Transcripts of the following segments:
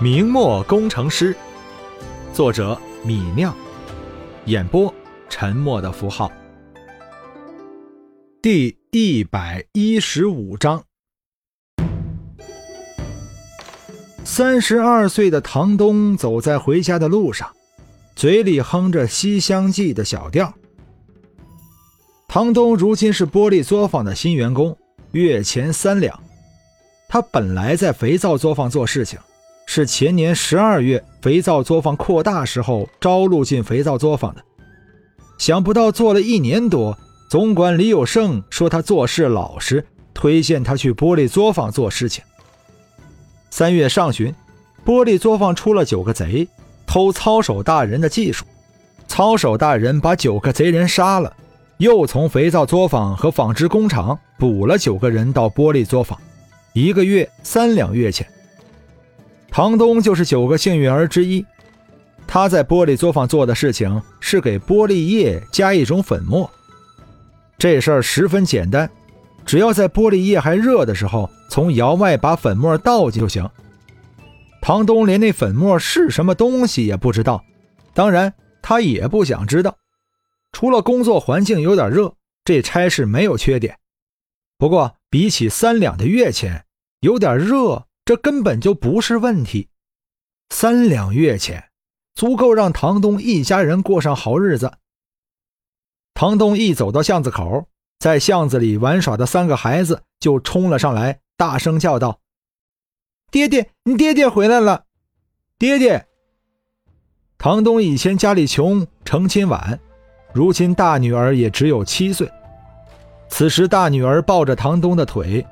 明末工程师，作者米酿，演播沉默的符号。第一百一十五章。三十二岁的唐东走在回家的路上，嘴里哼着《西厢记》的小调。唐东如今是玻璃作坊的新员工，月钱三两。他本来在肥皂作坊做事情。是前年十二月肥皂作坊扩大时候招录进肥皂作坊的，想不到做了一年多，总管李有胜说他做事老实，推荐他去玻璃作坊做事情。三月上旬，玻璃作坊出了九个贼，偷操守大人的技术，操守大人把九个贼人杀了，又从肥皂作坊和纺织工厂补了九个人到玻璃作坊，一个月三两月钱。唐东就是九个幸运儿之一，他在玻璃作坊做的事情是给玻璃液加一种粉末。这事儿十分简单，只要在玻璃液还热的时候，从窑外把粉末倒进就行。唐东连那粉末是什么东西也不知道，当然他也不想知道。除了工作环境有点热，这差事没有缺点。不过比起三两的月钱，有点热。这根本就不是问题，三两月钱足够让唐东一家人过上好日子。唐东一走到巷子口，在巷子里玩耍的三个孩子就冲了上来，大声叫道：“爹爹，你爹爹回来了！爹爹！”唐东以前家里穷，成亲晚，如今大女儿也只有七岁。此时，大女儿抱着唐东的腿，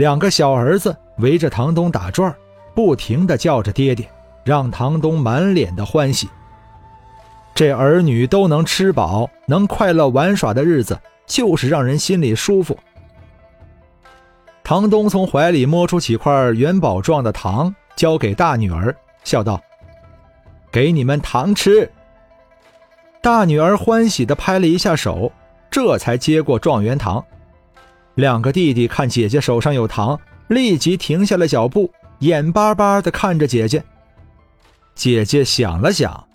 两个小儿子。围着唐东打转不停地叫着“爹爹”，让唐东满脸的欢喜。这儿女都能吃饱、能快乐玩耍的日子，就是让人心里舒服。唐东从怀里摸出几块元宝状的糖，交给大女儿，笑道：“给你们糖吃。”大女儿欢喜地拍了一下手，这才接过状元糖。两个弟弟看姐姐手上有糖。立即停下了脚步，眼巴巴地看着姐姐。姐姐想了想，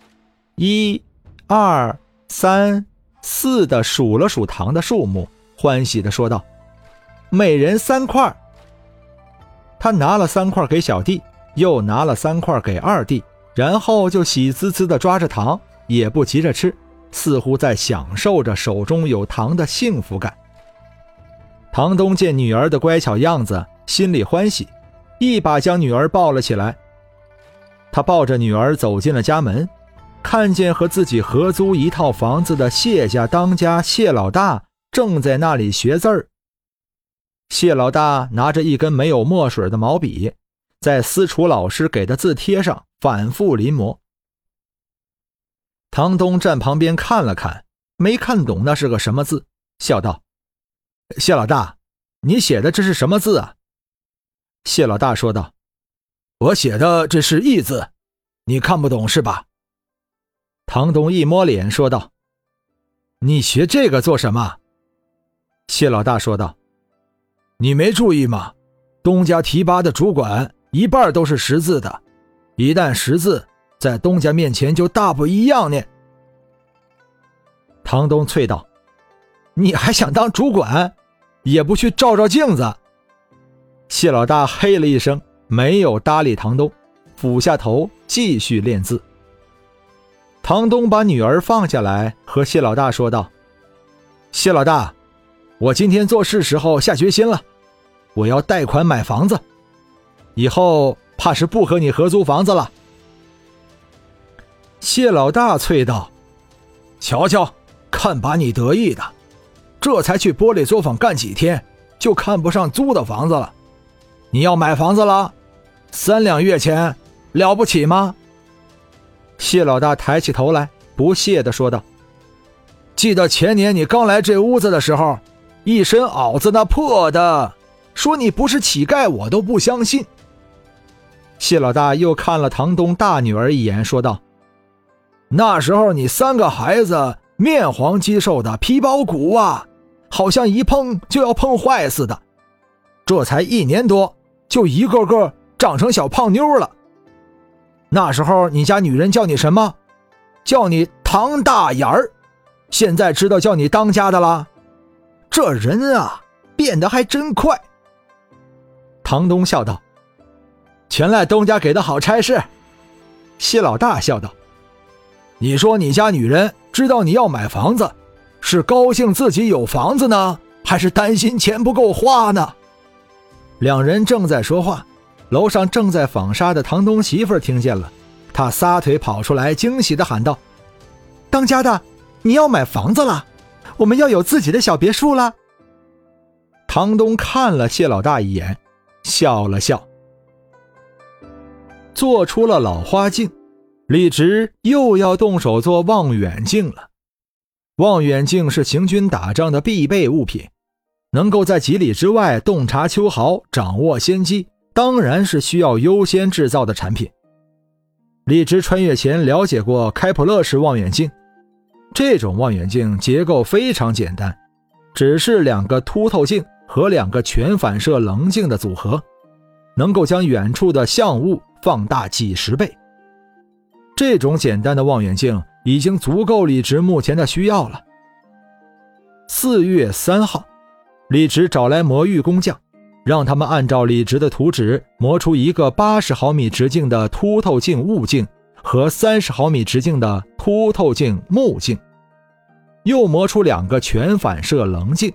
一、二、三、四的数了数糖的数目，欢喜地说道：“每人三块。”他拿了三块给小弟，又拿了三块给二弟，然后就喜滋滋地抓着糖，也不急着吃，似乎在享受着手中有糖的幸福感。唐东见女儿的乖巧样子。心里欢喜，一把将女儿抱了起来。他抱着女儿走进了家门，看见和自己合租一套房子的谢家当家谢老大正在那里学字儿。谢老大拿着一根没有墨水的毛笔，在私塾老师给的字帖上反复临摹。唐东站旁边看了看，没看懂那是个什么字，笑道：“谢老大，你写的这是什么字啊？”谢老大说道：“我写的这是义字，你看不懂是吧？”唐东一摸脸说道：“你学这个做什么？”谢老大说道：“你没注意吗？东家提拔的主管一半都是识字的，一旦识字，在东家面前就大不一样呢。”唐东啐道：“你还想当主管，也不去照照镜子？”谢老大嘿了一声，没有搭理唐东，俯下头继续练字。唐东把女儿放下来，和谢老大说道：“谢老大，我今天做事时候下决心了，我要贷款买房子，以后怕是不和你合租房子了。”谢老大啐道：“瞧瞧，看把你得意的，这才去玻璃作坊干几天，就看不上租的房子了。”你要买房子了，三两月钱，了不起吗？谢老大抬起头来，不屑地说道：“记得前年你刚来这屋子的时候，一身袄子那破的，说你不是乞丐，我都不相信。”谢老大又看了唐东大女儿一眼，说道：“那时候你三个孩子面黄肌瘦的皮包骨啊，好像一碰就要碰坏似的，这才一年多。”就一个个长成小胖妞了。那时候你家女人叫你什么？叫你唐大眼儿。现在知道叫你当家的了。这人啊，变得还真快。唐东笑道：“全赖东家给的好差事。”谢老大笑道：“你说你家女人知道你要买房子，是高兴自己有房子呢，还是担心钱不够花呢？”两人正在说话，楼上正在纺纱的唐东媳妇听见了，她撒腿跑出来，惊喜地喊道：“当家的，你要买房子了？我们要有自己的小别墅了。”唐东看了谢老大一眼，笑了笑。做出了老花镜，李直又要动手做望远镜了。望远镜是行军打仗的必备物品，能够在几里之外洞察秋毫、掌握先机，当然是需要优先制造的产品。李直穿越前了解过开普勒式望远镜，这种望远镜结构非常简单，只是两个凸透镜和两个全反射棱镜的组合，能够将远处的像物。放大几十倍，这种简单的望远镜已经足够李直目前的需要了。四月三号，李直找来魔域工匠，让他们按照李直的图纸磨出一个八十毫米直径的凸透镜物镜和三十毫米直径的凸透镜目镜，又磨出两个全反射棱镜。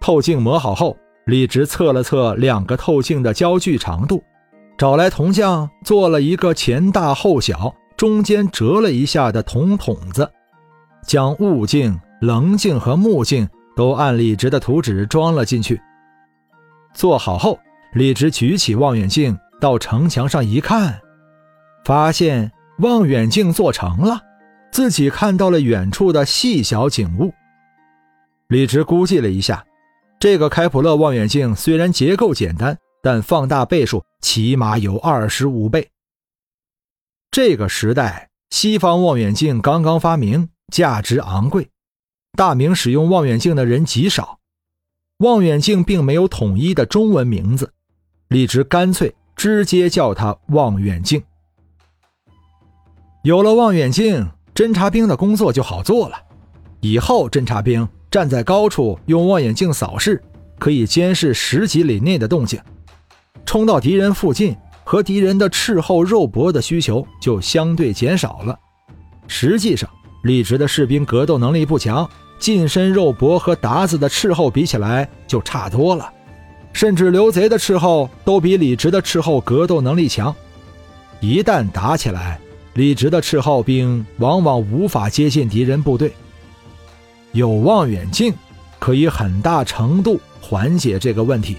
透镜磨好后，李直测了测两个透镜的焦距长度。找来铜匠做了一个前大后小、中间折了一下的铜筒子，将物镜、棱镜和目镜都按李直的图纸装了进去。做好后，李直举起望远镜到城墙上一看，发现望远镜做成了，自己看到了远处的细小景物。李直估计了一下，这个开普勒望远镜虽然结构简单。但放大倍数起码有二十五倍。这个时代，西方望远镜刚刚发明，价值昂贵，大明使用望远镜的人极少。望远镜并没有统一的中文名字，李直干脆直接叫它望远镜。有了望远镜，侦察兵的工作就好做了。以后，侦察兵站在高处用望远镜扫视，可以监视十几里内的动静。冲到敌人附近，和敌人的斥候肉搏的需求就相对减少了。实际上，李直的士兵格斗能力不强，近身肉搏和鞑子的斥候比起来就差多了。甚至刘贼的斥候都比李直的斥候格斗能力强。一旦打起来，李直的斥候兵往往无法接近敌人部队。有望远镜，可以很大程度缓解这个问题。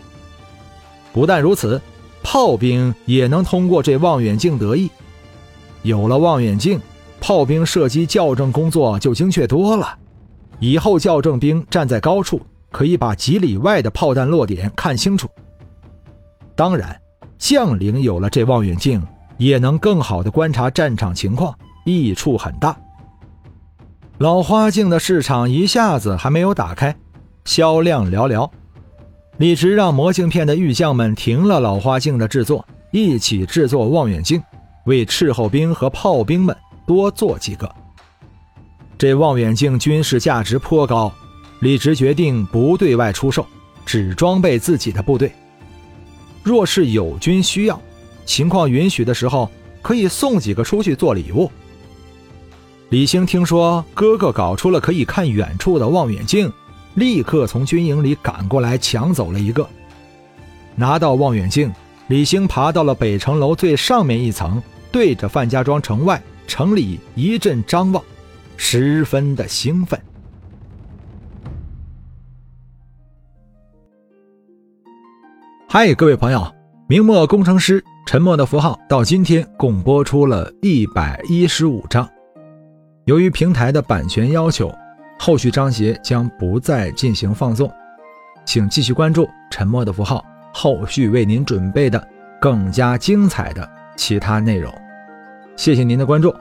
不但如此，炮兵也能通过这望远镜得益。有了望远镜，炮兵射击校正工作就精确多了。以后校正兵站在高处，可以把几里外的炮弹落点看清楚。当然，将领有了这望远镜，也能更好的观察战场情况，益处很大。老花镜的市场一下子还没有打开，销量寥寥。李直让魔镜片的玉匠们停了老花镜的制作，一起制作望远镜，为斥候兵和炮兵们多做几个。这望远镜军事价值颇高，李直决定不对外出售，只装备自己的部队。若是友军需要，情况允许的时候，可以送几个出去做礼物。李兴听说哥哥搞出了可以看远处的望远镜。立刻从军营里赶过来，抢走了一个。拿到望远镜，李兴爬到了北城楼最上面一层，对着范家庄城外城里一阵张望，十分的兴奋。嗨，各位朋友，明末工程师沉默的符号到今天共播出了一百一十五章，由于平台的版权要求。后续章节将不再进行放送，请继续关注《沉默的符号》后续为您准备的更加精彩的其他内容。谢谢您的关注。